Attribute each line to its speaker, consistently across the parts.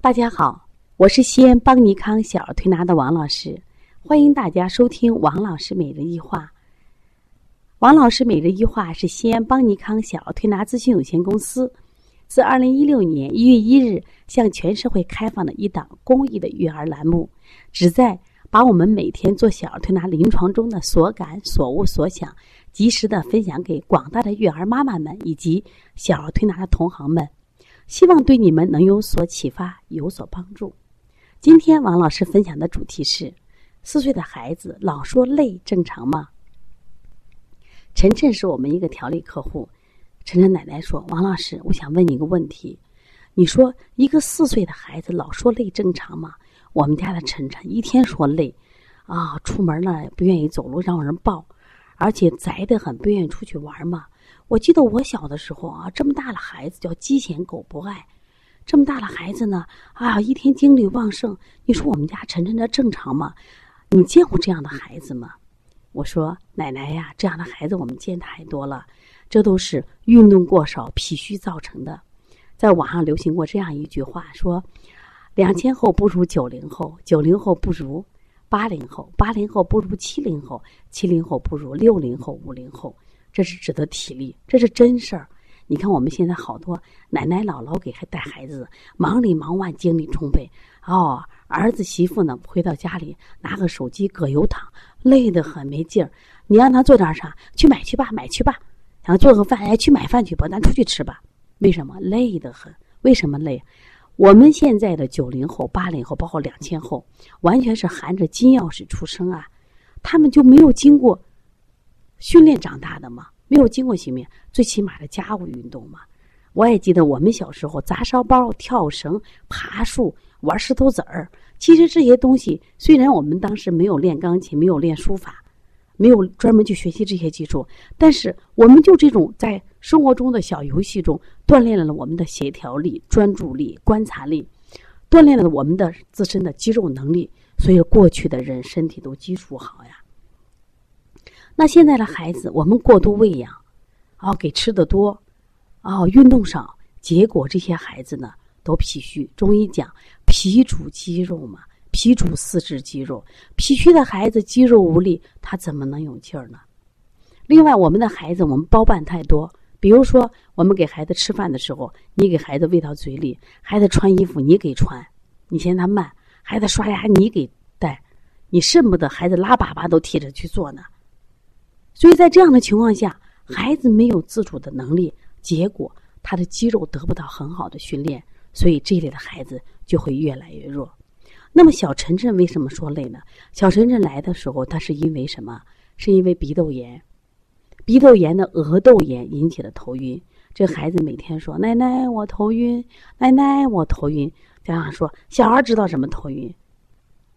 Speaker 1: 大家好，我是西安邦尼康小儿推拿的王老师，欢迎大家收听王老师每日一话。王老师每日一话是西安邦尼康小儿推拿咨询有限公司自二零一六年一月一日向全社会开放的一档公益的育儿栏目，旨在把我们每天做小儿推拿临床中的所感、所悟、所想，及时的分享给广大的育儿妈妈们以及小儿推拿的同行们。希望对你们能有所启发，有所帮助。今天王老师分享的主题是：四岁的孩子老说累，正常吗？晨晨是我们一个调理客户，晨晨奶奶说：“王老师，我想问你一个问题，你说一个四岁的孩子老说累，正常吗？”我们家的晨晨一天说累，啊，出门呢不愿意走路，让人抱，而且宅得很，不愿意出去玩嘛。我记得我小的时候啊，这么大的孩子叫鸡嫌狗不爱，这么大的孩子呢，啊，一天精力旺盛。你说我们家晨晨这正常吗？你见过这样的孩子吗？我说奶奶呀，这样的孩子我们见太多了，这都是运动过少、脾虚造成的。在网上流行过这样一句话，说两千后不如九零后，九零后不如八零后，八零后不如七零后，七零后不如六零后、五零后。这是指的体力，这是真事儿。你看我们现在好多奶奶姥姥给还带孩子，忙里忙外，精力充沛。哦，儿子媳妇呢，回到家里拿个手机葛优躺，累得很没劲儿。你让他做点啥？去买去吧，买去吧。想做个饭，哎，去买饭去吧，咱出去吃吧。为什么累得很？为什么累？我们现在的九零后、八零后，包括两千后，完全是含着金钥匙出生啊，他们就没有经过。训练长大的嘛，没有经过训练，最起码的家务运动嘛。我也记得我们小时候砸沙包、跳绳、爬树、玩石头子儿。其实这些东西，虽然我们当时没有练钢琴，没有练书法，没有专门去学习这些技术，但是我们就这种在生活中的小游戏中，锻炼了我们的协调力、专注力、观察力，锻炼了我们的自身的肌肉能力。所以过去的人身体都基础好呀。那现在的孩子，我们过度喂养，哦，给吃的多，哦，运动少，结果这些孩子呢都脾虚。中医讲脾主肌肉嘛，脾主四肢肌肉，脾虚的孩子肌肉无力，他怎么能有劲儿呢？另外，我们的孩子我们包办太多，比如说我们给孩子吃饭的时候，你给孩子喂到嘴里；孩子穿衣服你给穿，你嫌他慢；孩子刷牙你给带，你恨不得孩子拉粑粑都替着去做呢。所以在这样的情况下，孩子没有自主的能力，结果他的肌肉得不到很好的训练，所以这类的孩子就会越来越弱。那么小晨晨为什么说累呢？小晨晨来的时候，他是因为什么？是因为鼻窦炎，鼻窦炎的额窦炎引起的头晕。这孩子每天说：“奶奶，我头晕，奶奶，我头晕。”家长说：“小孩知道什么头晕？”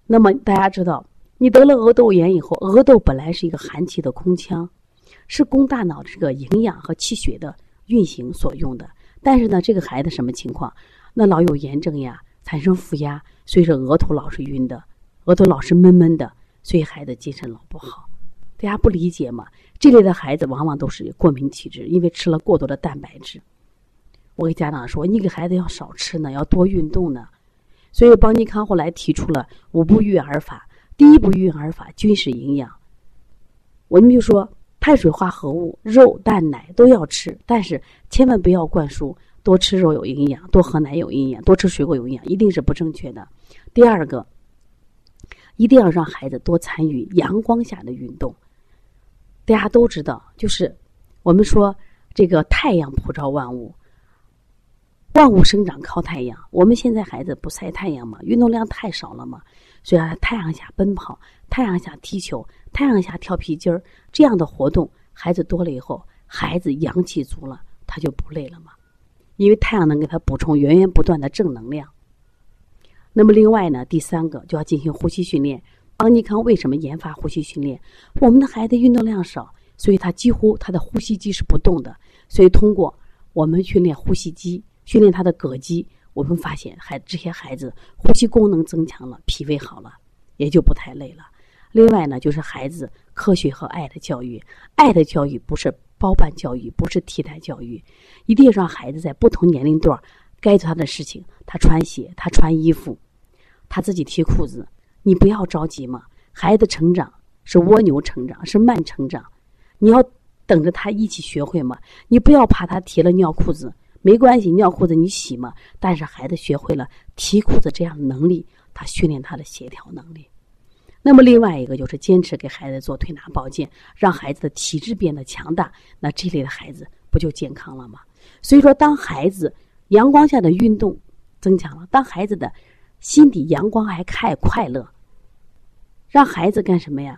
Speaker 1: 那么大家知道。你得了额窦炎以后，额窦本来是一个寒气的空腔，是供大脑这个营养和气血的运行所用的。但是呢，这个孩子什么情况？那老有炎症呀，产生负压，所以说额头老是晕的，额头老是闷闷的，所以孩子精神老不好。大家不理解吗？这类的孩子往往都是过敏体质，因为吃了过多的蛋白质。我给家长说，你给孩子要少吃呢，要多运动呢。所以邦尼康后来提出了五步育儿法。第一步育儿法，均是营养。我们就说，碳水化合物、肉、蛋、奶都要吃，但是千万不要灌输多吃肉有营养，多喝奶有营养，多吃水果有营养，一定是不正确的。第二个，一定要让孩子多参与阳光下的运动。大家都知道，就是我们说这个太阳普照万物。万物生长靠太阳，我们现在孩子不晒太阳嘛，运动量太少了嘛，所以在太阳下奔跑、太阳下踢球、太阳下跳皮筋儿这样的活动，孩子多了以后，孩子阳气足了，他就不累了嘛，因为太阳能给他补充源源不断的正能量。那么另外呢，第三个就要进行呼吸训练。邦尼康为什么研发呼吸训练？我们的孩子运动量少，所以他几乎他的呼吸机是不动的，所以通过我们训练呼吸机。训练他的膈肌，我们发现孩这些孩子呼吸功能增强了，脾胃好了，也就不太累了。另外呢，就是孩子科学和爱的教育，爱的教育不是包办教育，不是替代教育，一定要让孩子在不同年龄段该做他的事情，他穿鞋，他穿衣服，他自己提裤子。你不要着急嘛，孩子成长是蜗牛成长，是慢成长。你要等着他一起学会嘛。你不要怕他提了尿裤子，没关系，尿裤子你洗嘛。但是孩子学会了提裤子这样的能力，他训练他的协调能力。那么另外一个就是坚持给孩子做推拿保健，让孩子的体质变得强大。那这类的孩子不就健康了吗？所以说，当孩子阳光下的运动增强了，当孩子的心底阳光还开快乐，让孩子干什么呀？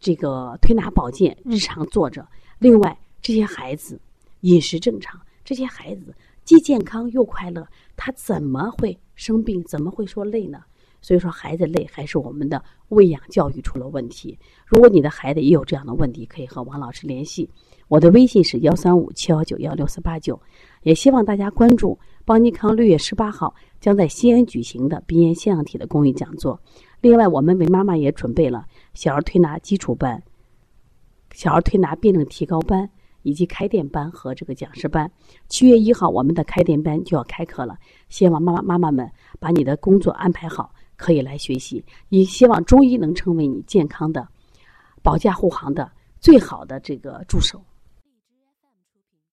Speaker 1: 这个推拿保健日常做着。另外，这些孩子饮食正常，这些孩子既健康又快乐，他怎么会生病？怎么会说累呢？所以说，孩子累还是我们的喂养教育出了问题。如果你的孩子也有这样的问题，可以和王老师联系。我的微信是幺三五七幺九幺六四八九，也希望大家关注邦尼康六月十八号将在西安举行的鼻炎腺样体的公益讲座。另外，我们为妈妈也准备了小儿推拿基础班、小儿推拿辩证提高班以及开店班和这个讲师班。七月一号，我们的开店班就要开课了，希望妈妈妈妈们把你的工作安排好，可以来学习。也希望中医能成为你健康的保驾护航的最好的这个助手。